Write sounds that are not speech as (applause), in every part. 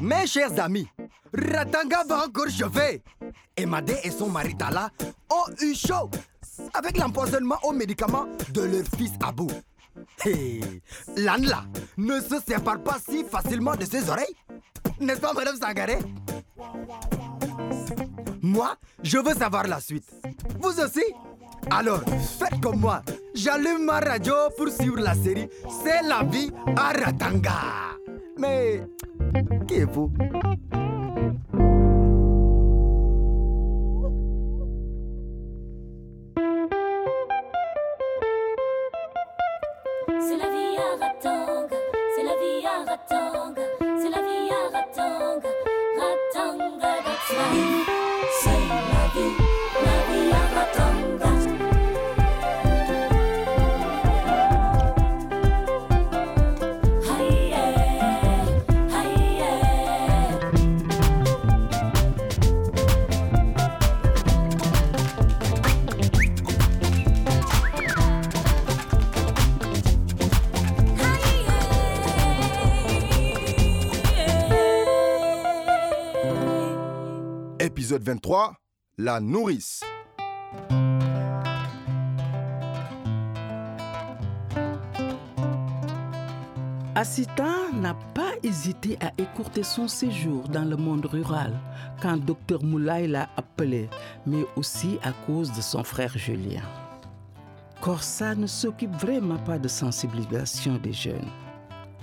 Mes chers amis, Ratanga va encore chauffer. Emadé et son mari Tala ont eu chaud avec l'empoisonnement aux médicaments de leur fils Abou. Lanla ne se sépare pas si facilement de ses oreilles. N'est-ce pas, Madame Sangaré? Moi, je veux savoir la suite. Vous aussi? Alors, faites comme moi. J'allume ma radio pour suivre la série C'est la vie à Ratanga. Mais, qui est vous Épisode 23, la nourrice. Assita n'a pas hésité à écourter son séjour dans le monde rural quand Dr Moulay l'a appelé, mais aussi à cause de son frère Julien. Corsa ne s'occupe vraiment pas de sensibilisation des jeunes.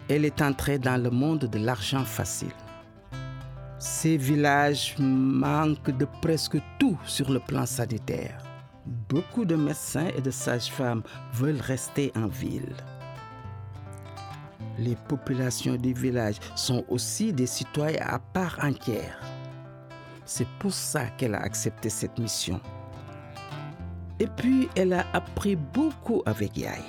Elle est entrée dans le monde de l'argent facile. Ces villages manquent de presque tout sur le plan sanitaire. Beaucoup de médecins et de sages-femmes veulent rester en ville. Les populations des villages sont aussi des citoyens à part entière. C'est pour ça qu'elle a accepté cette mission. Et puis, elle a appris beaucoup avec Yaï.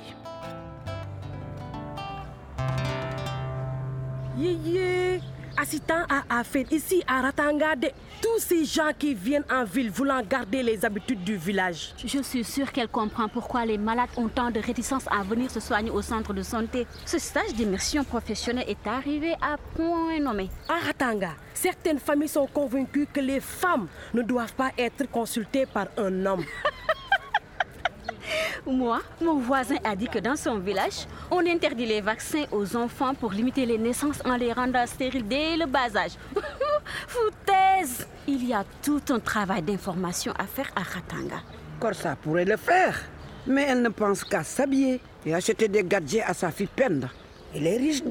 Yéyé, assistant à affaire ici à Ratanga de tous ces gens qui viennent en ville voulant garder les habitudes du village. Je suis sûre qu'elle comprend pourquoi les malades ont tant de réticence à venir se soigner au centre de santé. Ce stage d'immersion professionnelle est arrivé à point nommé. À Ratanga, certaines familles sont convaincues que les femmes ne doivent pas être consultées par un homme. (laughs) Moi, mon voisin a dit que dans son village, on interdit les vaccins aux enfants pour limiter les naissances en les rendant stériles dès le bas âge. (laughs) Foutaise Il y a tout un travail d'information à faire à Ratanga. Corsa pourrait le faire, mais elle ne pense qu'à s'habiller et acheter des gadgets à sa fille Penda. Elle est riche de...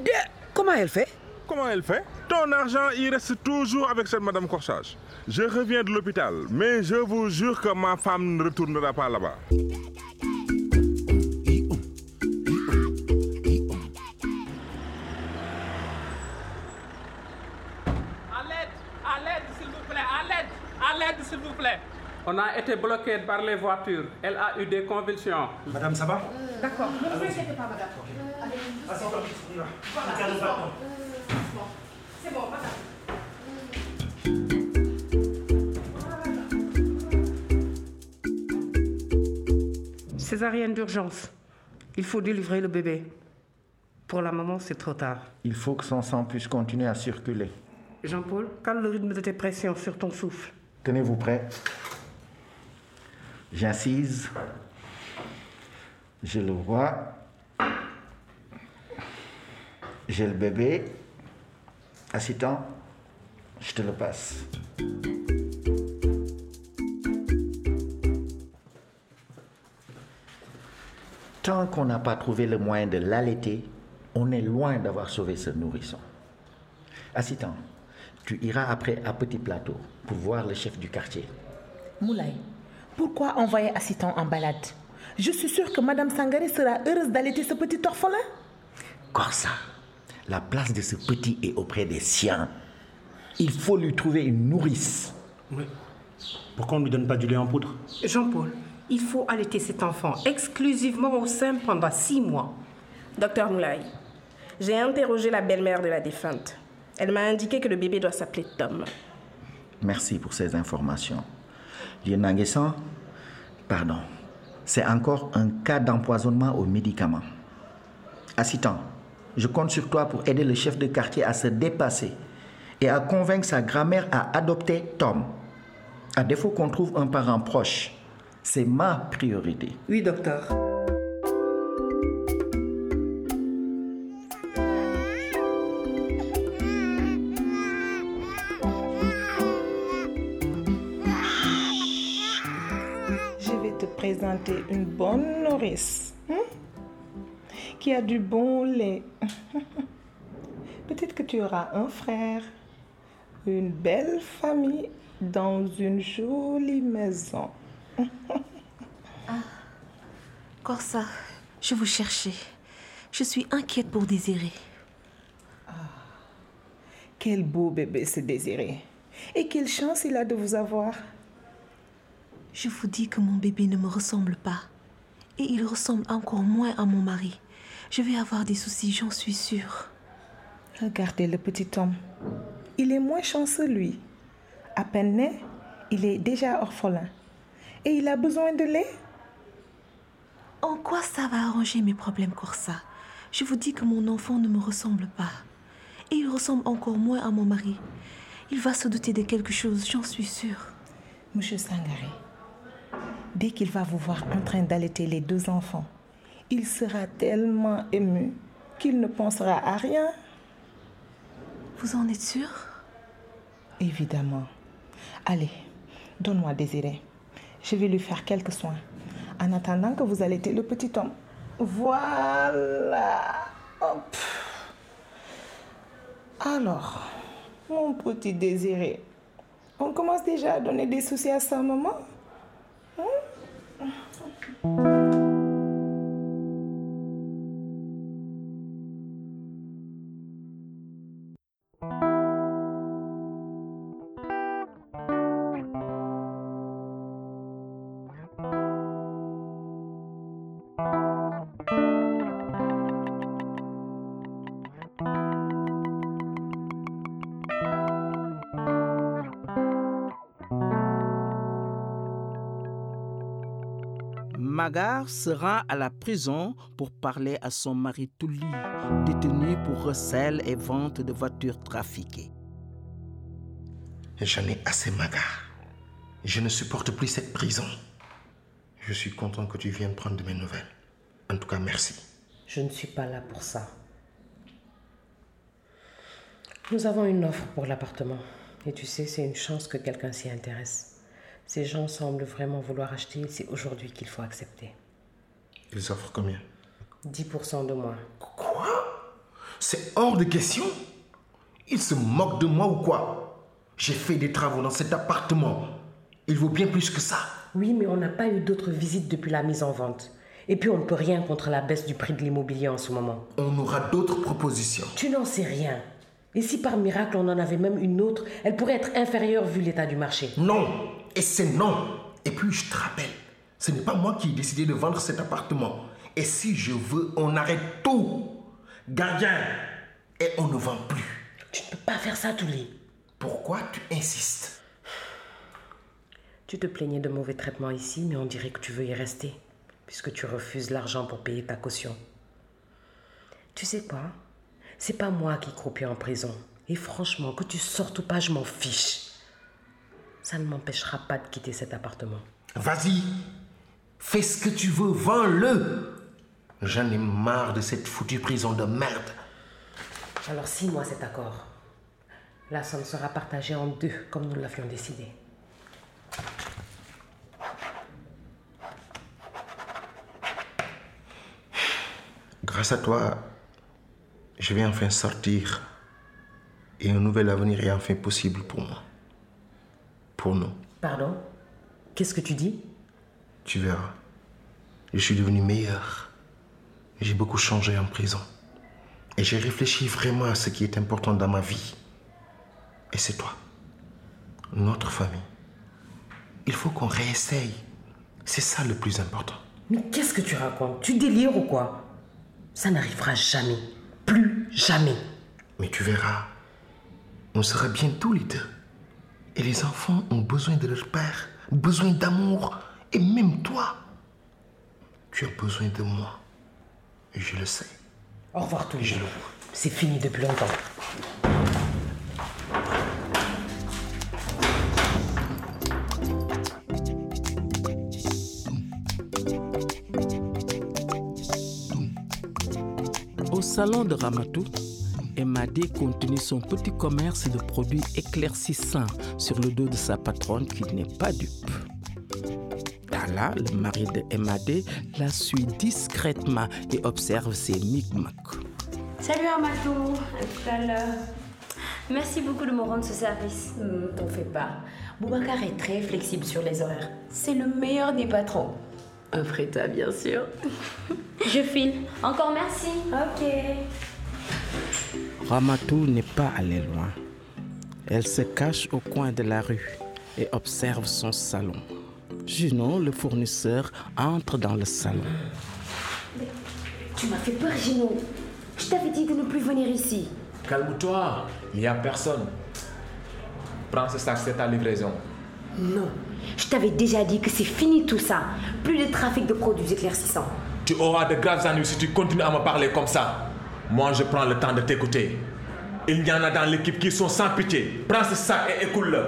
Comment elle fait? Comment elle fait? Ton argent, il reste toujours avec cette Madame Corsage. Je reviens de l'hôpital, mais je vous jure que ma femme ne retournera pas là-bas. On a été bloqué par les voitures. Elle a eu des convulsions. Madame, ça va D'accord, ne vous inquiétez pas, madame. C'est bon, madame. Césarienne d'urgence. Il faut délivrer le bébé. Pour la maman, c'est trop tard. Il faut que son sang puisse continuer à circuler. Jean-Paul, cale le rythme de tes pressions sur ton souffle. Tenez-vous prêt. J'incise. Je le vois. J'ai le bébé. Assistant, je te le passe. Tant qu'on n'a pas trouvé le moyen de l'allaiter, on est loin d'avoir sauvé ce nourrisson. Assistant, tu iras après à Petit Plateau pour voir le chef du quartier. Moulay, pourquoi envoyer assistant en balade? Je suis sûre que Madame Sangaré sera heureuse d'allaiter ce petit orphelin. Corsa, la place de ce petit est auprès des siens. Il faut lui trouver une nourrice. Oui. Pourquoi on ne lui donne pas du lait en poudre? Jean-Paul, il faut allaiter cet enfant exclusivement au sein pendant six mois. Docteur Moulay, j'ai interrogé la belle-mère de la défunte. Elle m'a indiqué que le bébé doit s'appeler Tom. Merci pour ces informations. Lienanguessan, pardon, c'est encore un cas d'empoisonnement aux médicaments. Assistant, je compte sur toi pour aider le chef de quartier à se dépasser et à convaincre sa grand-mère à adopter Tom. À défaut qu'on trouve un parent proche, c'est ma priorité. Oui, docteur. Une bonne nourrice hein, qui a du bon lait. (laughs) Peut-être que tu auras un frère, une belle famille dans une jolie maison. (laughs) Corsa, je vous cherchais. Je suis inquiète pour Désiré. Quel beau bébé c'est Désiré. Et quelle chance il a de vous avoir. Je vous dis que mon bébé ne me ressemble pas. Et il ressemble encore moins à mon mari. Je vais avoir des soucis, j'en suis sûre. Regardez le petit homme. Il est moins chanceux, lui. À peine né, il est déjà orphelin. Et il a besoin de lait? En quoi ça va arranger mes problèmes, Corsa? Je vous dis que mon enfant ne me ressemble pas. Et il ressemble encore moins à mon mari. Il va se douter de quelque chose, j'en suis sûre. Monsieur Sangaré, dès qu'il va vous voir en train d'allaiter les deux enfants, il sera tellement ému qu'il ne pensera à rien. Vous en êtes sûr? Évidemment. Allez, donne-moi Désiré. Je vais lui faire quelques soins. En attendant que vous allaitez le petit homme. Voilà. Hop. Alors, mon petit Désiré, on commence déjà à donner des soucis à sa maman? 응? Magar se rend à la prison pour parler à son mari Touli, détenu pour recel et vente de voitures trafiquées. J'en ai assez, Magar. Je ne supporte plus cette prison. Je suis content que tu viennes prendre de mes nouvelles. En tout cas, merci. Je ne suis pas là pour ça. Nous avons une offre pour l'appartement. Et tu sais, c'est une chance que quelqu'un s'y intéresse. Ces gens semblent vraiment vouloir acheter. C'est aujourd'hui qu'il faut accepter. Ils offrent combien? 10% de moins. Quoi? C'est hors de question? Ils se moquent de moi ou quoi? J'ai fait des travaux dans cet appartement. Il vaut bien plus que ça. Oui, mais on n'a pas eu d'autres visites depuis la mise en vente. Et puis on ne peut rien contre la baisse du prix de l'immobilier en ce moment. On aura d'autres propositions. Tu n'en sais rien. Et si par miracle on en avait même une autre, elle pourrait être inférieure vu l'état du marché? Non Et c'est non Et puis je te rappelle, ce n'est pas moi qui ai décidé de vendre cet appartement. Et si je veux, on arrête tout Gardien Et on ne vend plus. Tu ne peux pas faire ça, Touli. Pourquoi tu insistes? Tu te plaignais de mauvais traitements ici, mais on dirait que tu veux y rester, puisque tu refuses l'argent pour payer ta caution. Tu sais quoi? C'est pas moi qui croupis en prison. Et franchement, que tu sortes ou pas, je m'en fiche. Ça ne m'empêchera pas de quitter cet appartement. Vas-y Fais ce que tu veux, vends-le J'en ai marre de cette foutue prison de merde. Alors signe-moi cet accord. La somme sera partagée en deux, comme nous l'avions décidé. Grâce à toi, je vais enfin sortir et un nouvel avenir est enfin possible pour moi. Pour nous. Pardon? Qu'est-ce que tu dis? Tu verras. Je suis devenu meilleur. J'ai beaucoup changé en prison. Et j'ai réfléchi vraiment à ce qui est important dans ma vie. Et c'est toi. Notre famille. Il faut qu'on réessaye. C'est ça le plus important. Mais qu'est-ce que tu racontes? Tu délires ou quoi? Ça n'arrivera jamais. Plus jamais. Mais tu verras. On sera bientôt les deux. Et les enfants ont besoin de leur père, besoin d'amour. Et même toi, tu as besoin de moi. Et je le sais. Au revoir tout le monde. C'est fini depuis longtemps. Au salon de Ramatou, Emadé continue son petit commerce de produits éclaircissants sur le dos de sa patronne qui n'est pas dupe. Tala, le mari de Emadé, la suit discrètement et observe ses micmacs. Salut Amato, à tout à l'heure. Merci beaucoup de me rendre ce service. Hmm, T'en fais pas. Boubacar est très flexible sur les horaires. C'est le meilleur des patrons. Un fréta, bien sûr. (laughs) Je file. Encore merci. Ok. Ramatou n'est pas allée loin. Elle se cache au coin de la rue et observe son salon. Junon, le fournisseur, entre dans le salon. Tu m'as fait peur, Gino. Je t'avais dit de ne plus venir ici. Calme-toi, il n'y a personne. Prends ce sac, c'est ta livraison. Non. Je t'avais déjà dit que c'est fini tout ça. Plus de trafic de produits éclaircissants. Tu auras de graves ennuis si tu continues à me parler comme ça. Moi, je prends le temps de t'écouter. Il y en a dans l'équipe qui sont sans pitié. Prends ce sac et écoule-le.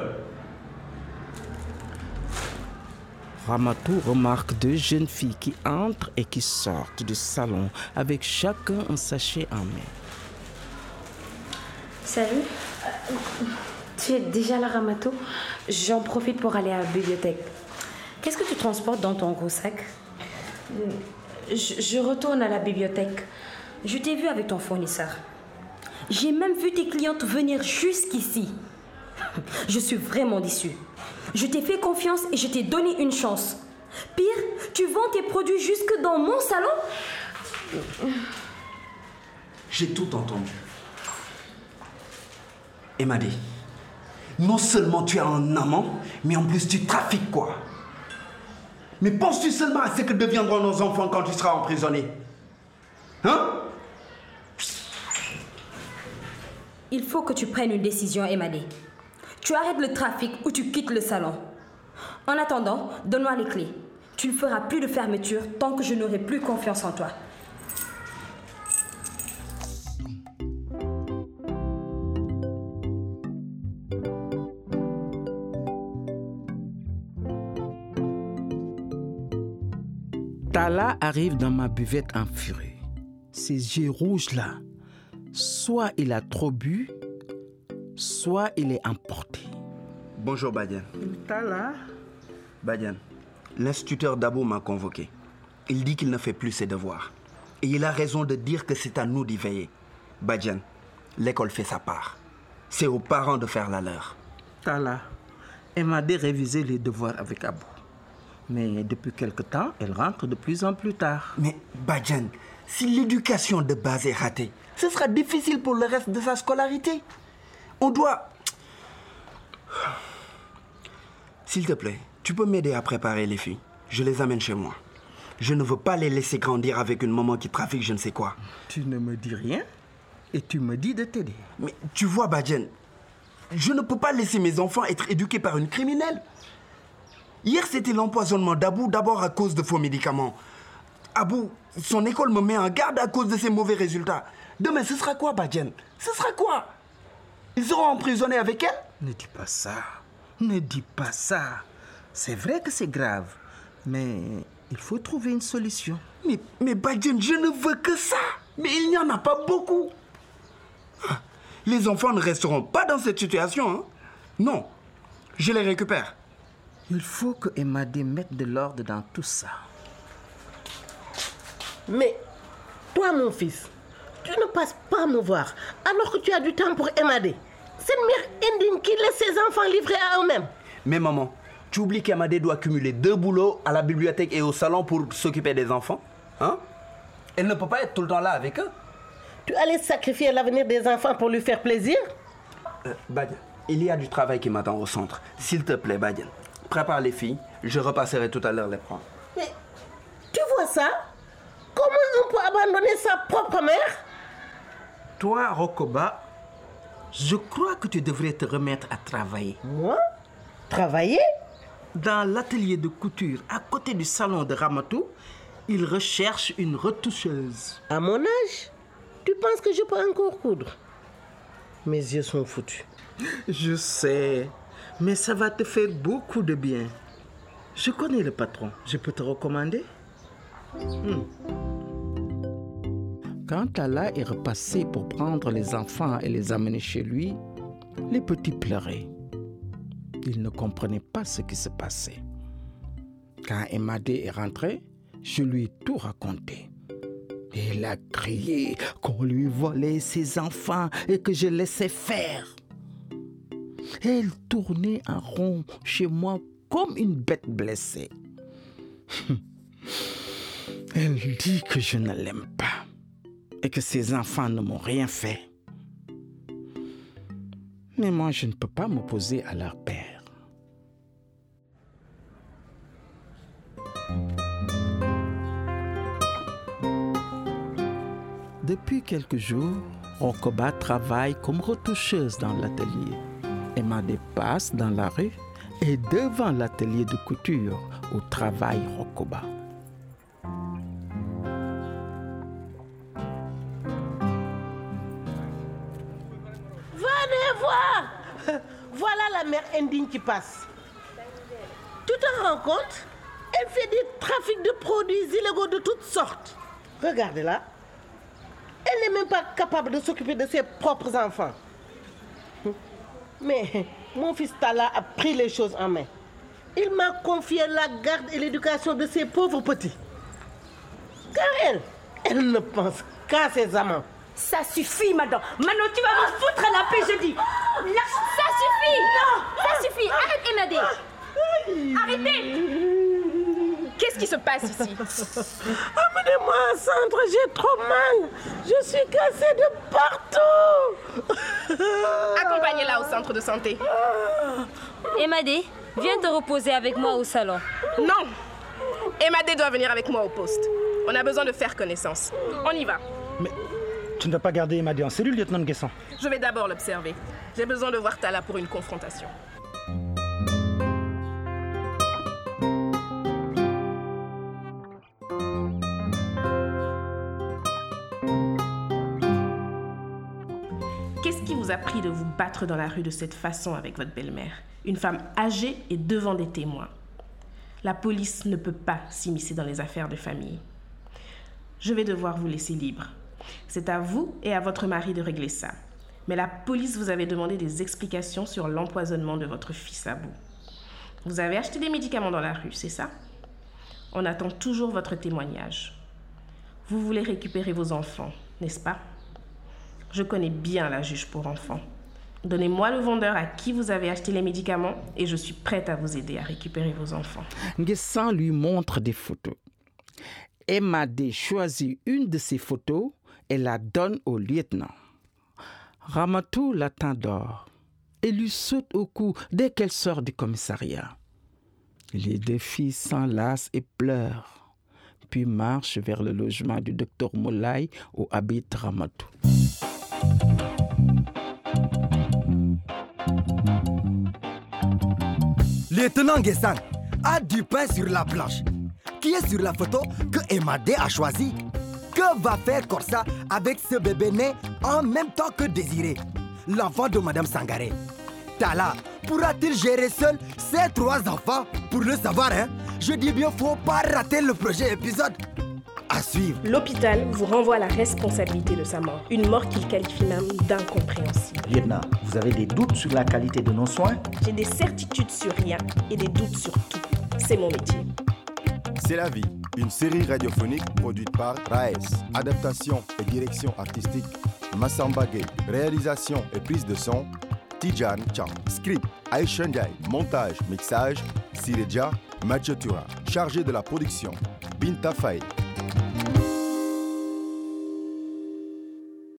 Ramatou remarque deux jeunes filles qui entrent et qui sortent du salon avec chacun un sachet en main. Salut. Tu es déjà là, Ramato J'en profite pour aller à la bibliothèque. Qu'est-ce que tu transportes dans ton gros sac? Je, je retourne à la bibliothèque. Je t'ai vu avec ton fournisseur. J'ai même vu tes clientes venir jusqu'ici. (laughs) Je suis vraiment déçue. Je t'ai fait confiance et je t'ai donné une chance. Pire, tu vends tes produits jusque dans mon salon? J'ai tout entendu. Emadé, non seulement tu as un amant, mais en plus tu trafiques quoi? Mais penses-tu seulement à ce que deviendront nos enfants quand tu seras emprisonné? Hein? Il faut que tu prennes une décision, Emadé. Tu arrêtes le trafic ou tu quittes le salon. En attendant, donne-moi les clés. Tu ne feras plus de fermeture tant que je n'aurai plus confiance en toi. Tala arrive dans ma buvette en furie. Ses yeux rouges là, soit il a trop bu, soit il est emporté. Bonjour Badian. Tala Badian, l'instituteur Dabo m'a convoqué. Il dit qu'il ne fait plus ses devoirs. Et il a raison de dire que c'est à nous d'y veiller. Badian, l'école fait sa part. C'est aux parents de faire la leur. Tala, elle m'a dit réviser les devoirs avec Abou. Mais depuis quelque temps, elle rentre de plus en plus tard. Mais Badian, si l'éducation de base est ratée, ce sera difficile pour le reste de sa scolarité. On doit... S'il te plaît, tu peux m'aider à préparer les filles. Je les amène chez moi. Je ne veux pas les laisser grandir avec une maman qui trafique je ne sais quoi. Tu ne me dis rien et tu me dis de t'aider. Mais tu vois, Badian, je ne peux pas laisser mes enfants être éduqués par une criminelle. Hier, c'était l'empoisonnement d'Abou, d'abord à cause de faux médicaments. Abou, son école me met en garde à cause de ses mauvais résultats. Demain, ce sera quoi, Badian Ce sera quoi? Ils seront emprisonnés avec elle? Ne dis pas ça. Ne dis pas ça. C'est vrai que c'est grave, mais il faut trouver une solution. Mais, mais je ne veux que ça. Mais il n'y en a pas beaucoup. Les enfants ne resteront pas dans cette situation. hein. Non, je les récupère. Il faut que Emadé mette de l'ordre dans tout ça. Mais toi, mon fils, tu ne passes pas me voir alors que tu as du temps pour Emadé. Cette mère indigne qui laisse ses enfants livrés à eux-mêmes. Mais maman, tu oublies qu'Amadé doit cumuler deux boulots à la bibliothèque et au salon pour s'occuper des enfants Hein? Elle ne peut pas être tout le temps là avec eux. Tu allais sacrifier l'avenir des enfants pour lui faire plaisir? Euh, Badian, il y a du travail qui m'attend au centre. S'il te plaît, Badian, prépare les filles. Je repasserai tout à l'heure les prendre. Mais tu vois ça? Comment on peut abandonner sa propre mère? Toi, Rokoba, je crois que tu devrais te remettre à travailler. Moi? Travailler? Dans l'atelier de couture à côté du salon de Ramatou, il recherche une retoucheuse. À mon âge? Tu penses que je peux encore coudre? Mes yeux sont foutus. Je sais, mais ça va te faire beaucoup de bien. Je connais le patron, je peux te recommander? Hmm. Quand Tala est repassé pour prendre les enfants et les amener chez lui, les petits pleuraient. Ils ne comprenaient pas ce qui se passait. Quand Emadé est rentré, je lui ai tout raconté. Il a crié qu'on lui volait ses enfants et que je laissais faire. Elle tournait en rond chez moi comme une bête blessée. (laughs) Elle dit que je ne l'aime pas et que ses enfants ne m'ont rien fait. Mais moi, je ne peux pas m'opposer à leur père. Depuis quelques jours, Rokoba travaille comme retoucheuse dans l'atelier. Emma dépasse dans la rue et devant l'atelier de couture où travaille Rokoba. Indigne qui passe. Tu te rends compte? Elle fait des trafics de produits illégaux de toutes sortes. Regardez-la. Elle n'est même pas capable de s'occuper de ses propres enfants. Mais mon fils Tala a pris les choses en main. Il m'a confié la garde et l'éducation de ses pauvres petits. Car elle, elle ne pense qu'à ses amants. Ça suffit, madame. Maintenant, tu vas me foutre la paix, je dis. Ça suffit. Non, ça suffit. Arrête, Emadé. Arrêtez. Qu'est-ce qui se passe ici? Amenez-moi au centre, j'ai trop mal. Je suis cassée de partout. Accompagnez-la au centre de santé. Emadé, viens te reposer avec moi au salon. Non Emadé doit venir avec moi au poste. On a besoin de faire connaissance. On y va. Mais tu ne vas pas garder Emadé en cellule, lieutenant Guesson Je vais d'abord l'observer. J'ai besoin de voir Tala pour une confrontation. Qu'est-ce qui vous a pris de vous battre dans la rue de cette façon avec votre belle-mère? Une femme âgée et devant des témoins. La police ne peut pas s'immiscer dans les affaires de famille. Je vais devoir vous laisser libre. C'est à vous et à votre mari de régler ça. Mais la police vous avait demandé des explications sur l'empoisonnement de votre fils Abou. Vous avez acheté des médicaments dans la rue, c'est ça? On attend toujours votre témoignage. Vous voulez récupérer vos enfants, n'est-ce pas? Je connais bien la juge pour enfants. Donnez-moi le vendeur à qui vous avez acheté les médicaments et je suis prête à vous aider à récupérer vos enfants. Nguessan lui montre des photos. Emadé choisit une de ces photos et la donne au lieutenant. Ramatou l'attend dehors et lui saute au cou dès qu'elle sort du commissariat. Les deux filles s'enlacent et pleurent, puis marchent vers le logement du docteur Moulay où habite Ramatou. Lieutenant Guessan a du pain sur la planche. Qui est sur la photo que Emadé a choisi? Que va faire Corsa avec ce bébé né en même temps que Désiré, l'enfant de Madame Sangaré? Tala, pourra-t-il gérer seul ces trois enfants Pour le savoir, hein? Je dis bien, faut pas rater le projet épisode. À suivre. L'hôpital vous renvoie la responsabilité de sa mort. Une mort qu'il qualifie même d'incompréhensible. Lieutenant, vous avez des doutes sur la qualité de nos soins? J'ai des certitudes sur rien et des doutes sur tout. C'est mon métier. C'est la vie, une série radiophonique produite par Raes. Adaptation et direction artistique Massamba Gay. Réalisation et prise de son Tijan Chan. Script Aishan. Montage, mixage Sireja Mathieu Tura. Chargé de la production Binta Faye.